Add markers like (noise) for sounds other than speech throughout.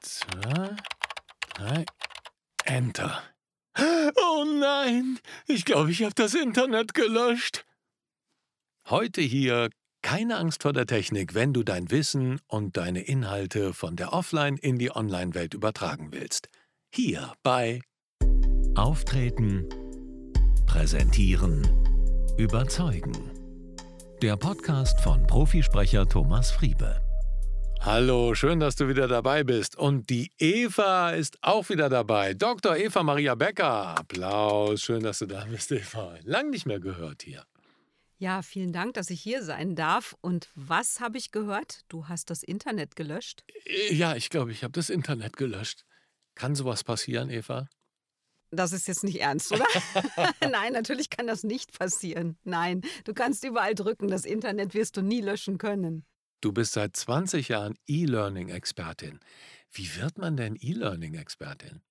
zwei, drei. Enter. Oh nein, ich glaube, ich habe das Internet gelöscht. Heute hier keine Angst vor der Technik, wenn du dein Wissen und deine Inhalte von der Offline in die Online-Welt übertragen willst. Hier bei Auftreten, Präsentieren, Überzeugen. Der Podcast von Profisprecher Thomas Friebe. Hallo, schön, dass du wieder dabei bist. Und die Eva ist auch wieder dabei. Dr. Eva Maria Becker. Applaus, schön, dass du da bist, Eva. Lang nicht mehr gehört hier. Ja, vielen Dank, dass ich hier sein darf. Und was habe ich gehört? Du hast das Internet gelöscht? Äh, ja, ich glaube, ich habe das Internet gelöscht. Kann sowas passieren, Eva? Das ist jetzt nicht ernst, oder? (laughs) (laughs) Nein, natürlich kann das nicht passieren. Nein, du kannst überall drücken. Das Internet wirst du nie löschen können. Du bist seit 20 Jahren E-Learning-Expertin. Wie wird man denn E-Learning-Expertin?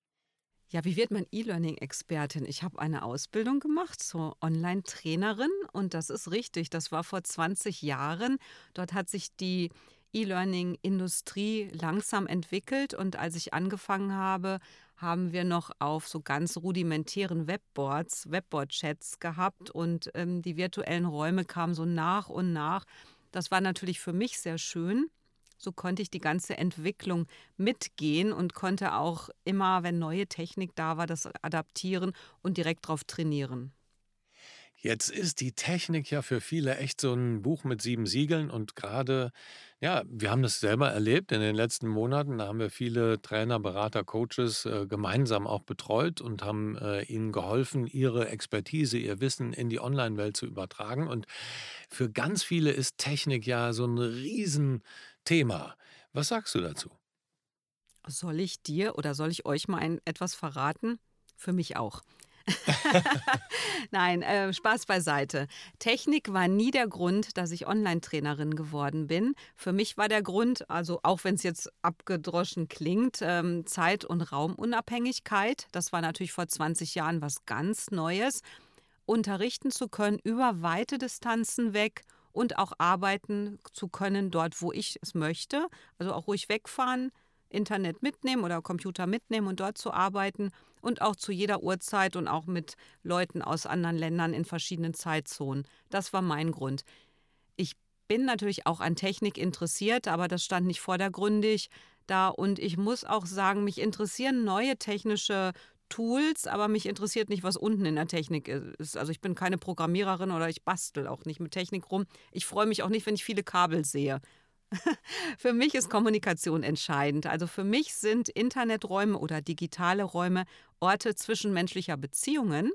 Ja, wie wird man E-Learning-Expertin? Ich habe eine Ausbildung gemacht zur Online-Trainerin und das ist richtig. Das war vor 20 Jahren. Dort hat sich die E-Learning-Industrie langsam entwickelt und als ich angefangen habe, haben wir noch auf so ganz rudimentären Webboards, Webboard-Chats gehabt und ähm, die virtuellen Räume kamen so nach und nach. Das war natürlich für mich sehr schön. So konnte ich die ganze Entwicklung mitgehen und konnte auch immer, wenn neue Technik da war, das adaptieren und direkt darauf trainieren. Jetzt ist die Technik ja für viele echt so ein Buch mit sieben Siegeln und gerade, ja, wir haben das selber erlebt in den letzten Monaten. Da haben wir viele Trainer, Berater, Coaches äh, gemeinsam auch betreut und haben äh, ihnen geholfen, ihre Expertise, ihr Wissen in die Online-Welt zu übertragen. Und für ganz viele ist Technik ja so ein Riesenthema. Was sagst du dazu? Soll ich dir oder soll ich euch mal ein, etwas verraten? Für mich auch. (laughs) Nein, äh, Spaß beiseite. Technik war nie der Grund, dass ich Online-Trainerin geworden bin. Für mich war der Grund, also auch wenn es jetzt abgedroschen klingt, ähm, Zeit- und Raumunabhängigkeit. Das war natürlich vor 20 Jahren was ganz Neues. Unterrichten zu können über weite Distanzen weg und auch arbeiten zu können dort, wo ich es möchte. Also auch ruhig wegfahren, Internet mitnehmen oder Computer mitnehmen und dort zu arbeiten und auch zu jeder Uhrzeit und auch mit Leuten aus anderen Ländern in verschiedenen Zeitzonen. Das war mein Grund. Ich bin natürlich auch an Technik interessiert, aber das stand nicht vordergründig da und ich muss auch sagen, mich interessieren neue technische Tools, aber mich interessiert nicht, was unten in der Technik ist. Also ich bin keine Programmiererin oder ich bastel auch nicht mit Technik rum. Ich freue mich auch nicht, wenn ich viele Kabel sehe. (laughs) für mich ist Kommunikation entscheidend. Also für mich sind Interneträume oder digitale Räume Orte zwischenmenschlicher Beziehungen.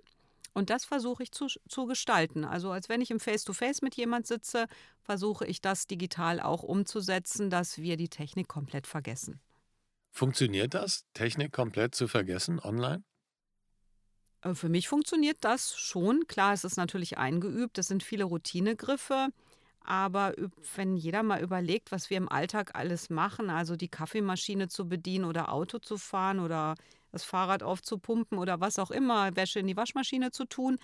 Und das versuche ich zu, zu gestalten. Also als wenn ich im Face-to-Face -face mit jemand sitze, versuche ich das digital auch umzusetzen, dass wir die Technik komplett vergessen. Funktioniert das, Technik komplett zu vergessen online? Äh, für mich funktioniert das schon. Klar, es ist natürlich eingeübt. Es sind viele Routinegriffe. Aber wenn jeder mal überlegt, was wir im Alltag alles machen, also die Kaffeemaschine zu bedienen oder Auto zu fahren oder das Fahrrad aufzupumpen oder was auch immer, Wäsche in die Waschmaschine zu tun,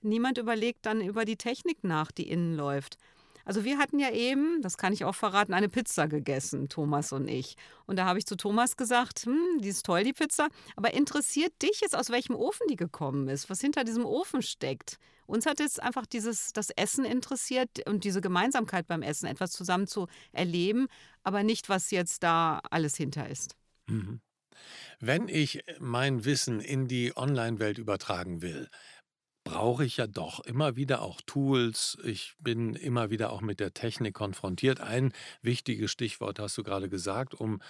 niemand überlegt dann über die Technik nach, die innen läuft. Also wir hatten ja eben, das kann ich auch verraten, eine Pizza gegessen, Thomas und ich. Und da habe ich zu Thomas gesagt, hm, die ist toll, die Pizza, aber interessiert dich jetzt, aus welchem Ofen die gekommen ist, was hinter diesem Ofen steckt? Uns hat jetzt einfach dieses, das Essen interessiert und diese Gemeinsamkeit beim Essen, etwas zusammen zu erleben, aber nicht, was jetzt da alles hinter ist. Mhm. Wenn ich mein Wissen in die Online-Welt übertragen will, brauche ich ja doch immer wieder auch Tools. Ich bin immer wieder auch mit der Technik konfrontiert. Ein wichtiges Stichwort hast du gerade gesagt, um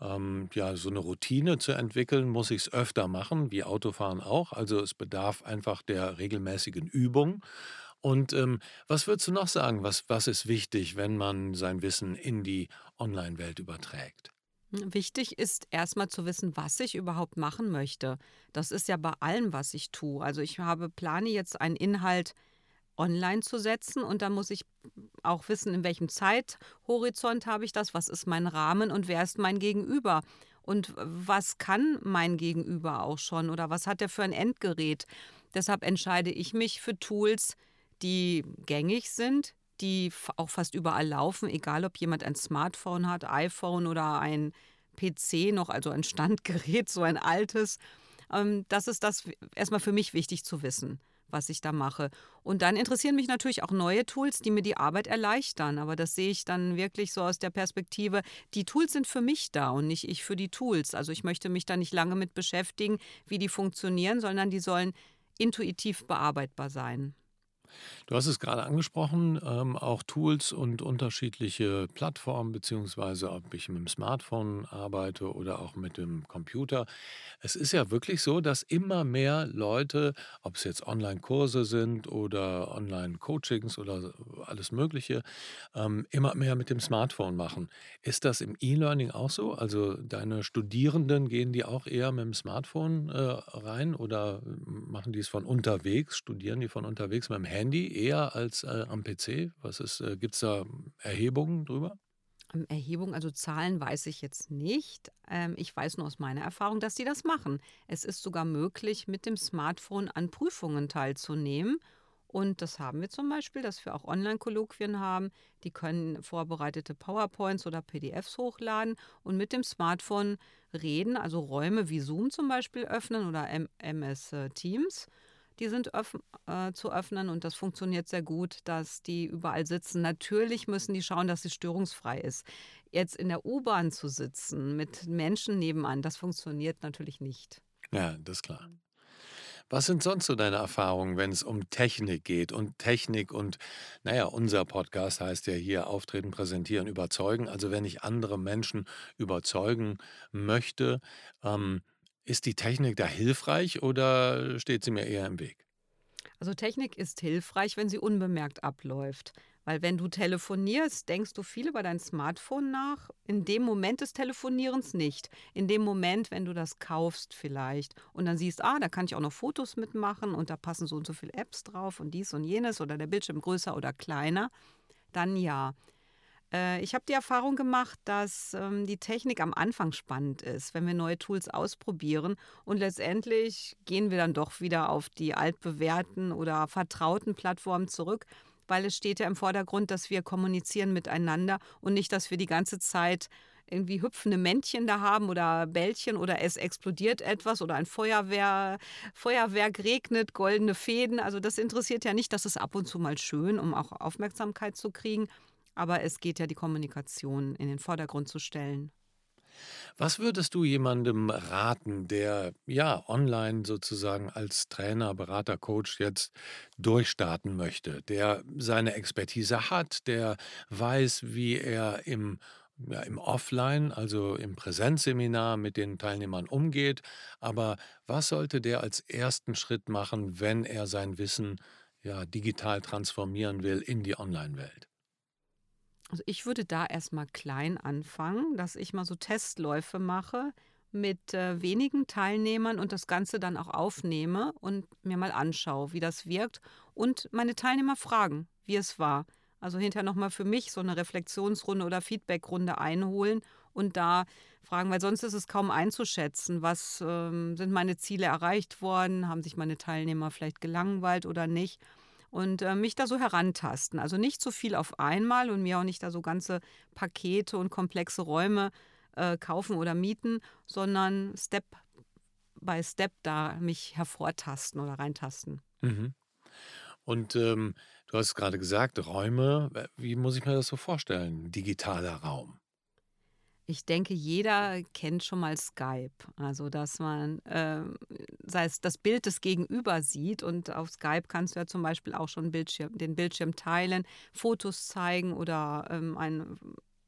ähm, ja so eine Routine zu entwickeln, muss ich es öfter machen, wie Autofahren auch. Also es bedarf einfach der regelmäßigen Übung. Und ähm, was würdest du noch sagen? Was, was ist wichtig, wenn man sein Wissen in die Online-Welt überträgt? Wichtig ist erstmal zu wissen, was ich überhaupt machen möchte. Das ist ja bei allem, was ich tue. Also ich habe plane jetzt einen Inhalt online zu setzen und dann muss ich auch wissen, in welchem Zeithorizont habe ich das, was ist mein Rahmen und wer ist mein Gegenüber und was kann mein Gegenüber auch schon oder was hat er für ein Endgerät. Deshalb entscheide ich mich für Tools, die gängig sind, die auch fast überall laufen, egal ob jemand ein Smartphone hat, iPhone oder ein PC noch, also ein Standgerät, (laughs) so ein altes. Ähm, das ist das erstmal für mich wichtig zu wissen was ich da mache. Und dann interessieren mich natürlich auch neue Tools, die mir die Arbeit erleichtern. Aber das sehe ich dann wirklich so aus der Perspektive, die Tools sind für mich da und nicht ich für die Tools. Also ich möchte mich da nicht lange mit beschäftigen, wie die funktionieren, sondern die sollen intuitiv bearbeitbar sein. Du hast es gerade angesprochen, ähm, auch Tools und unterschiedliche Plattformen, beziehungsweise ob ich mit dem Smartphone arbeite oder auch mit dem Computer. Es ist ja wirklich so, dass immer mehr Leute, ob es jetzt Online-Kurse sind oder Online-Coachings oder alles Mögliche, ähm, immer mehr mit dem Smartphone machen. Ist das im E-Learning auch so? Also deine Studierenden, gehen die auch eher mit dem Smartphone äh, rein oder machen die es von unterwegs? Studieren die von unterwegs mit dem Handy? Eher als äh, am PC? Was ist, äh, gibt es da Erhebungen drüber? Ähm, Erhebung, also Zahlen weiß ich jetzt nicht. Ähm, ich weiß nur aus meiner Erfahrung, dass sie das machen. Es ist sogar möglich, mit dem Smartphone an Prüfungen teilzunehmen. Und das haben wir zum Beispiel, dass wir auch Online-Kolloquien haben. Die können vorbereitete PowerPoints oder PDFs hochladen und mit dem Smartphone reden, also Räume wie Zoom zum Beispiel öffnen oder MS äh, Teams die sind öff äh, zu öffnen und das funktioniert sehr gut, dass die überall sitzen. Natürlich müssen die schauen, dass sie störungsfrei ist. Jetzt in der U-Bahn zu sitzen mit Menschen nebenan, das funktioniert natürlich nicht. Ja, das ist klar. Was sind sonst so deine Erfahrungen, wenn es um Technik geht und Technik und, naja, unser Podcast heißt ja hier Auftreten, Präsentieren, Überzeugen. Also wenn ich andere Menschen überzeugen möchte, ähm, ist die Technik da hilfreich oder steht sie mir eher im Weg? Also Technik ist hilfreich, wenn sie unbemerkt abläuft. Weil wenn du telefonierst, denkst du viel über dein Smartphone nach. In dem Moment des Telefonierens nicht. In dem Moment, wenn du das kaufst vielleicht und dann siehst, ah, da kann ich auch noch Fotos mitmachen und da passen so und so viele Apps drauf und dies und jenes oder der Bildschirm größer oder kleiner, dann ja. Äh, ich habe die Erfahrung gemacht, dass ähm, die Technik am Anfang spannend ist, wenn wir neue Tools ausprobieren. Und letztendlich gehen wir dann doch wieder auf die altbewährten oder vertrauten Plattformen zurück, weil es steht ja im Vordergrund, dass wir kommunizieren miteinander und nicht, dass wir die ganze Zeit irgendwie hüpfende Männchen da haben oder Bällchen oder es explodiert etwas oder ein Feuerwehr, Feuerwerk regnet, goldene Fäden. Also das interessiert ja nicht, das ist ab und zu mal schön, um auch Aufmerksamkeit zu kriegen. Aber es geht ja, die Kommunikation in den Vordergrund zu stellen. Was würdest du jemandem raten, der ja online sozusagen als Trainer, Berater, Coach jetzt durchstarten möchte, der seine Expertise hat, der weiß, wie er im ja, im Offline, also im Präsenzseminar mit den Teilnehmern umgeht. Aber was sollte der als ersten Schritt machen, wenn er sein Wissen ja digital transformieren will in die Online-Welt? Also ich würde da erstmal klein anfangen, dass ich mal so Testläufe mache mit äh, wenigen Teilnehmern und das Ganze dann auch aufnehme und mir mal anschaue, wie das wirkt und meine Teilnehmer fragen, wie es war. Also hinterher nochmal für mich so eine Reflexionsrunde oder Feedbackrunde einholen und da fragen, weil sonst ist es kaum einzuschätzen, was ähm, sind meine Ziele erreicht worden, haben sich meine Teilnehmer vielleicht gelangweilt oder nicht und äh, mich da so herantasten. Also nicht so viel auf einmal und mir auch nicht da so ganze Pakete und komplexe Räume äh, kaufen oder mieten, sondern Step by Step da mich hervortasten oder reintasten. Mhm. Und ähm, du hast gerade gesagt, Räume, wie muss ich mir das so vorstellen? Digitaler Raum. Ich denke, jeder kennt schon mal Skype. Also, dass man äh, sei es das Bild des Gegenüber sieht und auf Skype kannst du ja zum Beispiel auch schon Bildschirm, den Bildschirm teilen, Fotos zeigen oder ähm, ein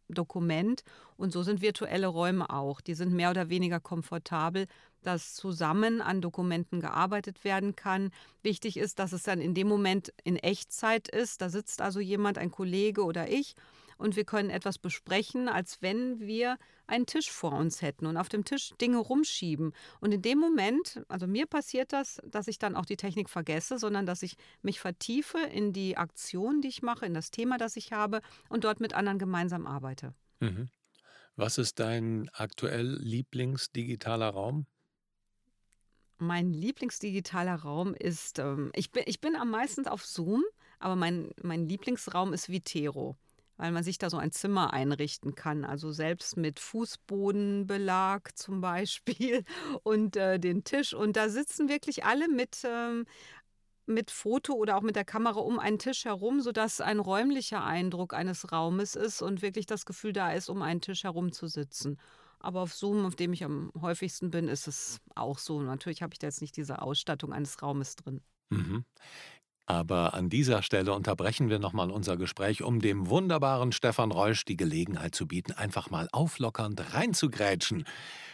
Dokument. Und so sind virtuelle Räume auch. Die sind mehr oder weniger komfortabel, dass zusammen an Dokumenten gearbeitet werden kann. Wichtig ist, dass es dann in dem Moment in Echtzeit ist. Da sitzt also jemand, ein Kollege oder ich und wir können etwas besprechen, als wenn wir einen Tisch vor uns hätten und auf dem Tisch Dinge rumschieben. Und in dem Moment, also mir passiert das, dass ich dann auch die Technik vergesse, sondern dass ich mich vertiefe in die Aktion, die ich mache, in das Thema, das ich habe und dort mit anderen gemeinsam arbeite. Mhm. Was ist dein aktuell Lieblingsdigitaler Raum? Mein Lieblingsdigitaler Raum ist, ähm, ich, bin, ich bin am meisten auf Zoom Aber mein, mein Lieblingsraum ist Vitero weil man sich da so ein Zimmer einrichten kann. Also selbst mit Fußbodenbelag (laughs) zum Beispiel und äh, den Tisch. Und da sitzen wirklich alle mit, ähm, mit Foto oder auch mit der Kamera um einen Tisch herum, sodass ein räumlicher Eindruck eines Raumes ist und wirklich das Gefühl da ist, um einen Tisch herum zu sitzen. Aber auf Zoom, auf dem ich am häufigsten bin, ist es auch so. Natürlich habe ich da jetzt nicht diese Ausstattung eines Raumes drin. Mhm. Aber an dieser Stelle unterbrechen wir nochmal unser Gespräch, um dem wunderbaren Stefan Reusch die Gelegenheit zu bieten, einfach mal auflockernd reinzugrätschen.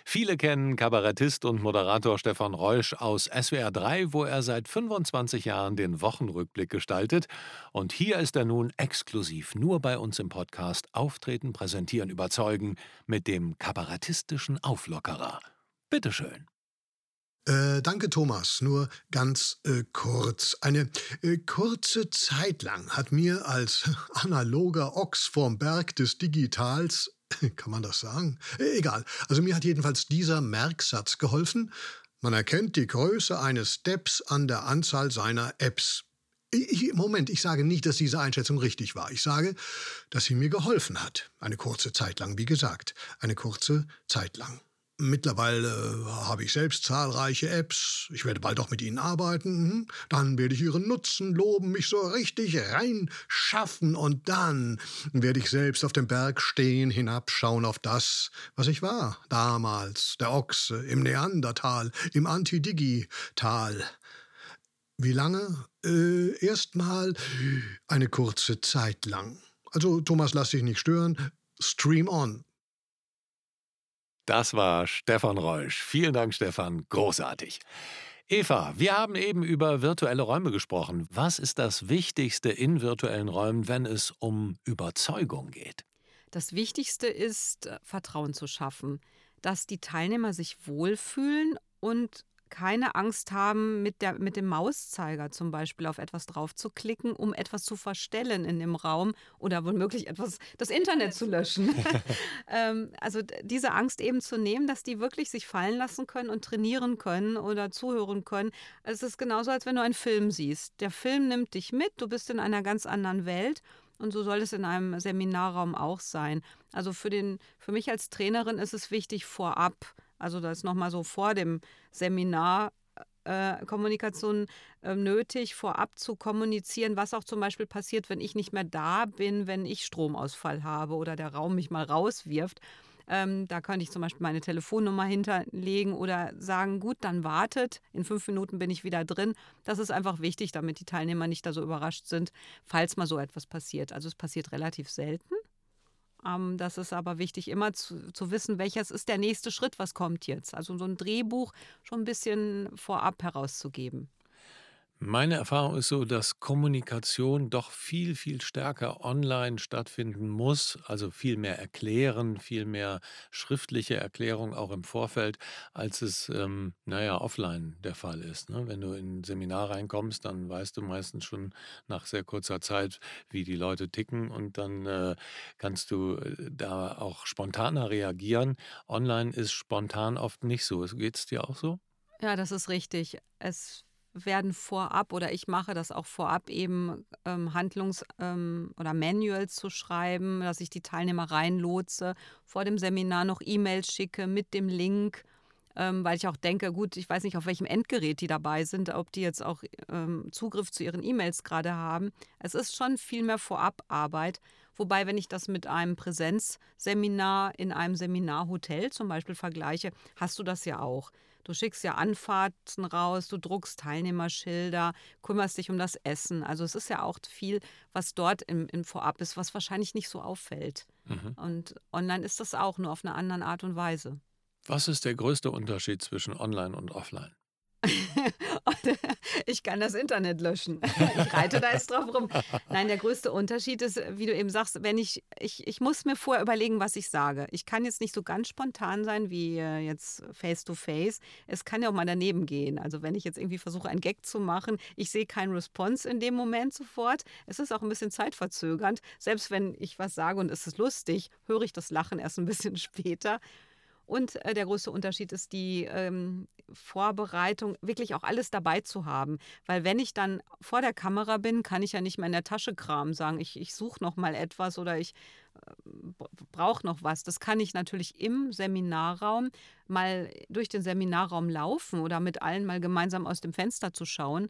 Viele kennen Kabarettist und Moderator Stefan Reusch aus SWR 3, wo er seit 25 Jahren den Wochenrückblick gestaltet. Und hier ist er nun exklusiv nur bei uns im Podcast Auftreten, Präsentieren, Überzeugen mit dem kabarettistischen Auflockerer. Bitteschön. Äh, danke, Thomas. Nur ganz äh, kurz. Eine äh, kurze Zeit lang hat mir als (laughs) analoger Ochs vorm Berg des Digitals, (laughs) kann man das sagen? Äh, egal. Also mir hat jedenfalls dieser Merksatz geholfen. Man erkennt die Größe eines Steps an der Anzahl seiner Apps. Ich, Moment, ich sage nicht, dass diese Einschätzung richtig war. Ich sage, dass sie mir geholfen hat. Eine kurze Zeit lang, wie gesagt. Eine kurze Zeit lang. Mittlerweile habe ich selbst zahlreiche Apps. Ich werde bald auch mit ihnen arbeiten. Mhm. Dann werde ich ihren Nutzen loben, mich so richtig reinschaffen und dann werde ich selbst auf dem Berg stehen, hinabschauen auf das, was ich war. Damals, der Ochse, im Neandertal, im Antidigital. Wie lange? Äh, Erstmal eine kurze Zeit lang. Also, Thomas, lass dich nicht stören. Stream on. Das war Stefan Reusch. Vielen Dank, Stefan. Großartig. Eva, wir haben eben über virtuelle Räume gesprochen. Was ist das Wichtigste in virtuellen Räumen, wenn es um Überzeugung geht? Das Wichtigste ist, äh, Vertrauen zu schaffen, dass die Teilnehmer sich wohlfühlen und keine Angst haben, mit, der, mit dem Mauszeiger zum Beispiel auf etwas drauf zu klicken, um etwas zu verstellen in dem Raum oder womöglich etwas, das Internet zu löschen. (laughs) (laughs) ähm, also diese Angst eben zu nehmen, dass die wirklich sich fallen lassen können und trainieren können oder zuhören können. Es ist genauso, als wenn du einen Film siehst. Der Film nimmt dich mit, du bist in einer ganz anderen Welt. Und so soll es in einem Seminarraum auch sein. Also für, den, für mich als Trainerin ist es wichtig, vorab also da ist nochmal so vor dem Seminar äh, Kommunikation äh, nötig, vorab zu kommunizieren, was auch zum Beispiel passiert, wenn ich nicht mehr da bin, wenn ich Stromausfall habe oder der Raum mich mal rauswirft. Ähm, da könnte ich zum Beispiel meine Telefonnummer hinterlegen oder sagen, gut, dann wartet, in fünf Minuten bin ich wieder drin. Das ist einfach wichtig, damit die Teilnehmer nicht da so überrascht sind, falls mal so etwas passiert. Also es passiert relativ selten. Ähm, das ist aber wichtig, immer zu, zu wissen, welches ist der nächste Schritt, was kommt jetzt. Also so ein Drehbuch schon ein bisschen vorab herauszugeben. Meine Erfahrung ist so, dass Kommunikation doch viel, viel stärker online stattfinden muss, also viel mehr erklären, viel mehr schriftliche Erklärung auch im Vorfeld, als es, ähm, naja, offline der Fall ist. Ne? Wenn du in ein Seminar reinkommst, dann weißt du meistens schon nach sehr kurzer Zeit, wie die Leute ticken und dann äh, kannst du äh, da auch spontaner reagieren. Online ist spontan oft nicht so. Geht es dir auch so? Ja, das ist richtig. Es werden vorab oder ich mache das auch vorab eben ähm, Handlungs- ähm, oder Manuals zu schreiben, dass ich die Teilnehmer reinlotse, vor dem Seminar noch E-Mails schicke mit dem Link, ähm, weil ich auch denke, gut, ich weiß nicht, auf welchem Endgerät die dabei sind, ob die jetzt auch ähm, Zugriff zu ihren E-Mails gerade haben. Es ist schon viel mehr Vorabarbeit. Wobei, wenn ich das mit einem Präsenzseminar in einem Seminarhotel zum Beispiel vergleiche, hast du das ja auch. Du schickst ja Anfahrten raus, du druckst Teilnehmerschilder, kümmerst dich um das Essen. Also es ist ja auch viel, was dort im, im Vorab ist, was wahrscheinlich nicht so auffällt. Mhm. Und online ist das auch, nur auf eine andere Art und Weise. Was ist der größte Unterschied zwischen online und offline? (laughs) ich kann das Internet löschen. (laughs) Ich reite da jetzt drauf rum. Nein, der größte Unterschied ist, wie du eben sagst, wenn ich, ich, ich muss mir vorher überlegen, was ich sage. Ich kann jetzt nicht so ganz spontan sein wie äh, jetzt face to face. Es kann ja auch mal daneben gehen. Also wenn ich jetzt irgendwie versuche, einen Gag zu machen, ich sehe keinen Response in dem Moment sofort. Es ist auch ein bisschen zeitverzögernd. Selbst wenn ich was sage und es ist lustig, höre ich das Lachen erst ein bisschen (laughs) später. Und äh, der größte Unterschied ist die ähm, Vorbereitung, wirklich auch alles dabei zu haben. Weil wenn ich dann vor der Kamera bin, kann ich ja nicht mehr in der Tasche kramen, sagen, ich, ich suche noch mal etwas oder ich äh, brauche noch was. Das kann ich natürlich im Seminarraum mal durch den Seminarraum laufen oder mit allen mal gemeinsam aus dem Fenster zu schauen.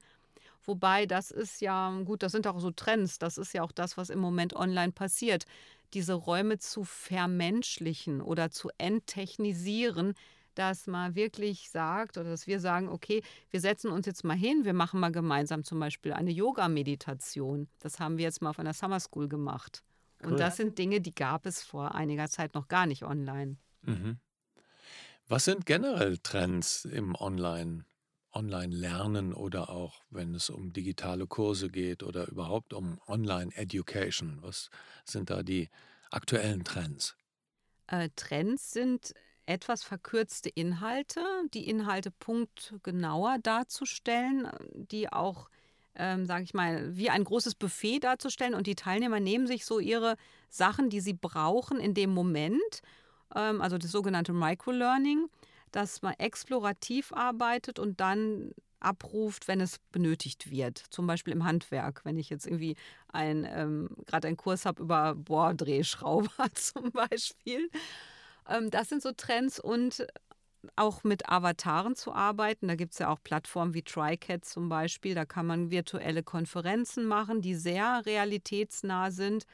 Wobei das ist ja, gut, das sind auch so Trends, das ist ja auch das, was im Moment online passiert. Diese Räume zu vermenschlichen oder zu enttechnisieren, dass man wirklich sagt oder dass wir sagen, okay, wir setzen uns jetzt mal hin, wir machen mal gemeinsam zum Beispiel eine Yoga-Meditation. Das haben wir jetzt mal auf einer Summer School gemacht. Cool. Und das sind Dinge, die gab es vor einiger Zeit noch gar nicht online. Mhm. Was sind generell Trends im Online? Online-Lernen oder auch wenn es um digitale Kurse geht oder überhaupt um Online-Education? Was sind da die aktuellen Trends? Äh, Trends sind etwas verkürzte Inhalte, die Inhalte punktgenauer darzustellen, die auch, ähm, sage ich mal, wie ein großes Buffet darzustellen und die Teilnehmer nehmen sich so ihre Sachen, die sie brauchen in dem Moment, ähm, also das sogenannte Microlearning, dass man explorativ arbeitet und dann abruft, wenn es benötigt wird. Zum Beispiel im Handwerk, wenn ich jetzt irgendwie ein, ähm, gerade einen Kurs habe über Bohrdrehschrauber (laughs) zum Beispiel ähm, das sind so Trends und auch mit Avataren zu arbeiten. Da gibt es ja auch Plattformen wie TriCat zum Beispiel. Da kann man virtuelle Konferenzen machen, die sehr realitätsnah sind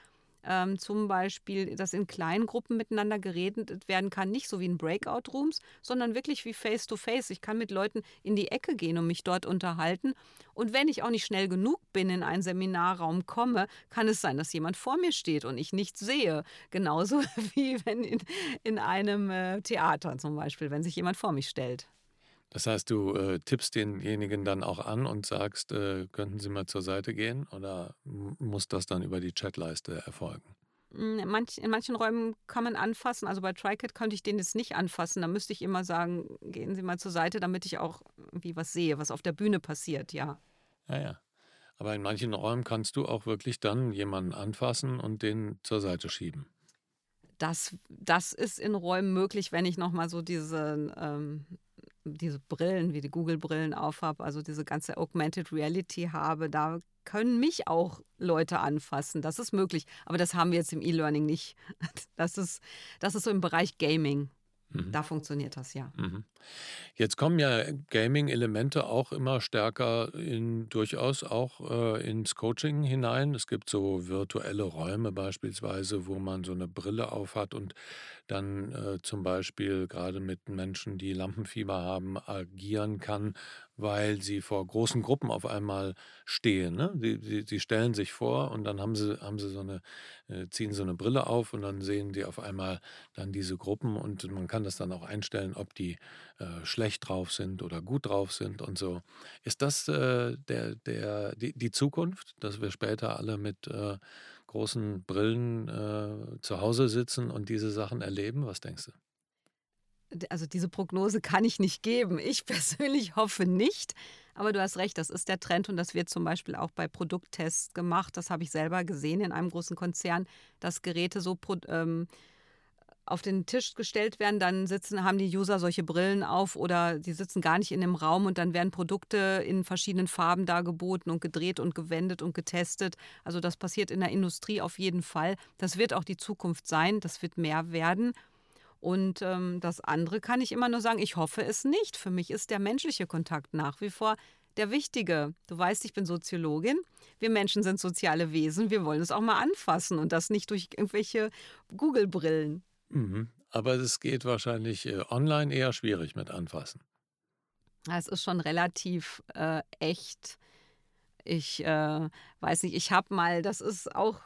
ähm, zum Beispiel, dass in kleinen Gruppen miteinander geredet werden kann, nicht so wie in Breakout-Rooms, sondern wirklich wie Face-to-Face. -face. Ich kann mit Leuten in die Ecke gehen und mich dort unterhalten. Und wenn ich auch nicht schnell genug bin, in einen Seminarraum komme, kann es sein, dass jemand vor mir steht und ich nichts sehe. Genauso (laughs) wie wenn in, in einem äh, Theater zum Beispiel, wenn sich jemand vor mich stellt. Das heißt, du äh, tippst denjenigen dann auch an und sagst, äh, könnten Sie mal zur Seite gehen oder muss das dann über die Chatleiste erfolgen? Hm, in, manch, in manchen Räumen kann man anfassen. Also bei TriCat könnte ich den jetzt nicht anfassen. Da müsste ich immer sagen, gehen Sie mal zur Seite, damit ich auch irgendwie was sehe, was auf der Bühne passiert, ja. Ja, ja. Aber in manchen Räumen kannst du auch wirklich dann jemanden anfassen und den zur Seite schieben. Das, das ist in Räumen möglich, wenn ich nochmal so diese ähm, diese Brillen, wie die Google-Brillen aufhabe, also diese ganze Augmented Reality habe, da können mich auch Leute anfassen. Das ist möglich. Aber das haben wir jetzt im E-Learning nicht. (laughs) Das ist, das ist so im Bereich Gaming. Mhm. Da funktioniert das ja. Mhm. Jetzt kommen ja Gaming-Elemente auch immer stärker in durchaus auch äh, ins Coaching hinein. Es gibt so virtuelle Räume beispielsweise, wo man so eine Brille aufhat und dann äh, zum Beispiel gerade mit Menschen, die Lampenfieber haben, agieren kann, weil sie vor großen Gruppen auf einmal stehen. Ne? Sie, sie, sie stellen sich vor und dann haben sie, haben sie so eine, äh, ziehen so eine Brille auf und dann sehen die auf einmal dann diese Gruppen und man kann das dann auch einstellen, ob die äh, schlecht drauf sind oder gut drauf sind und so. Ist das äh, der, der, die, die Zukunft, dass wir später alle mit äh, großen Brillen äh, zu Hause sitzen und diese Sachen erleben? Was denkst du? Also diese Prognose kann ich nicht geben. Ich (laughs) persönlich hoffe nicht. Aber du hast recht, das ist der Trend und das wird zum Beispiel auch bei Produkttests gemacht. Das habe ich selber gesehen in einem großen Konzern, dass Geräte so ähm, auf den Tisch gestellt werden, dann sitzen, haben die User solche Brillen auf oder die sitzen gar nicht in dem Raum und dann werden Produkte in verschiedenen Farben dargeboten und gedreht und gewendet und getestet. Also das passiert in der Industrie auf jeden Fall. Das wird auch die Zukunft sein, das wird mehr werden. Und ähm, das andere kann ich immer nur sagen, ich hoffe es nicht. Für mich ist der menschliche Kontakt nach wie vor der wichtige. Du weißt, ich bin Soziologin. Wir Menschen sind soziale Wesen. Wir wollen es auch mal anfassen und das nicht durch irgendwelche Google-Brillen. Mhm. Aber es geht wahrscheinlich äh, online eher schwierig mit Anfassen. Es ist schon relativ äh, echt. Ich äh, weiß nicht, ich habe mal, das ist auch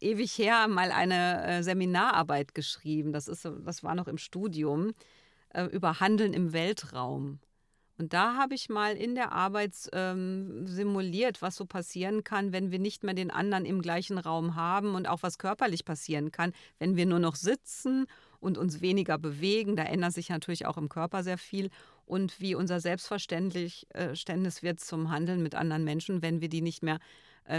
ewig her, mal eine äh, Seminararbeit geschrieben. Das, ist, das war noch im Studium äh, über Handeln im Weltraum. Und da habe ich mal in der Arbeit ähm, simuliert, was so passieren kann, wenn wir nicht mehr den anderen im gleichen Raum haben und auch was körperlich passieren kann, wenn wir nur noch sitzen und uns weniger bewegen. Da ändert sich natürlich auch im Körper sehr viel. Und wie unser Selbstverständnis äh, wird zum Handeln mit anderen Menschen, wenn wir die nicht mehr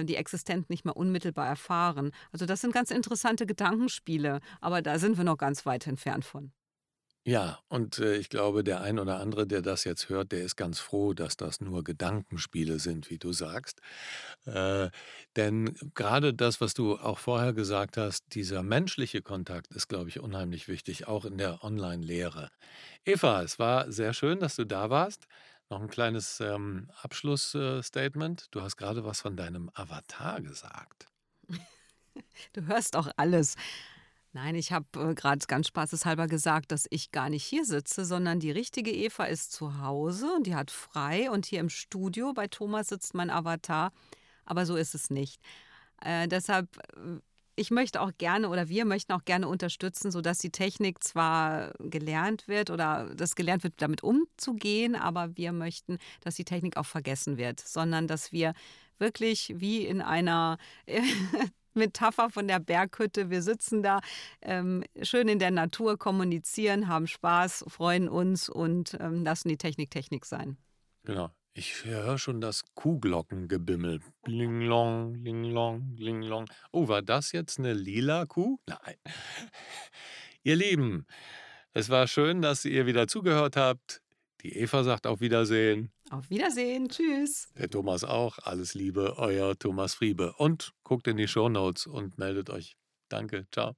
die Existenz nicht mehr unmittelbar erfahren. Also das sind ganz interessante Gedankenspiele, aber da sind wir noch ganz weit entfernt von. Ja, und äh, ich glaube, der ein oder andere, der das jetzt hört, der ist ganz froh, dass das nur Gedankenspiele sind, wie du sagst. Äh, denn gerade das, was du auch vorher gesagt hast, dieser menschliche Kontakt ist, glaube ich, unheimlich wichtig, auch in der Online-Lehre. Eva, es war sehr schön, dass du da warst. Noch ein kleines ähm, Abschlussstatement. Du hast gerade was von deinem Avatar gesagt. (laughs) Du hörst auch alles. Nein, ich habe äh, gerade ganz spaßeshalber gesagt, dass ich gar nicht hier sitze, sondern die richtige Eva ist zu Hause und die hat frei und hier im Studio bei Thomas sitzt mein Avatar. Aber so ist es nicht. Äh, deshalb, äh, ich möchte auch gerne oder wir möchten auch gerne unterstützen, sodass die Technik zwar gelernt wird oder das gelernt wird, damit umzugehen, aber wir möchten, dass die Technik auch vergessen wird, sondern dass wir wirklich wie in einer (laughs) Metapher von der Berghütte. Wir sitzen da ähm, schön in der Natur, kommunizieren, haben Spaß, freuen uns und ähm, lassen die Technik Technik sein. Genau. Ich höre schon das Kuhglockengebimmel. Blinglong, linglong, linglong. Oh, war das jetzt eine lila Kuh? (laughs) Nein. Ihr Lieben, es war schön, dass ihr wieder zugehört habt. Die Eva sagt auf Wiedersehen. Auf Wiedersehen. Tschüss. Der Thomas auch. Alles Liebe, euer Thomas Friebe. Und guckt in die Shownotes und meldet euch. Danke. Ciao.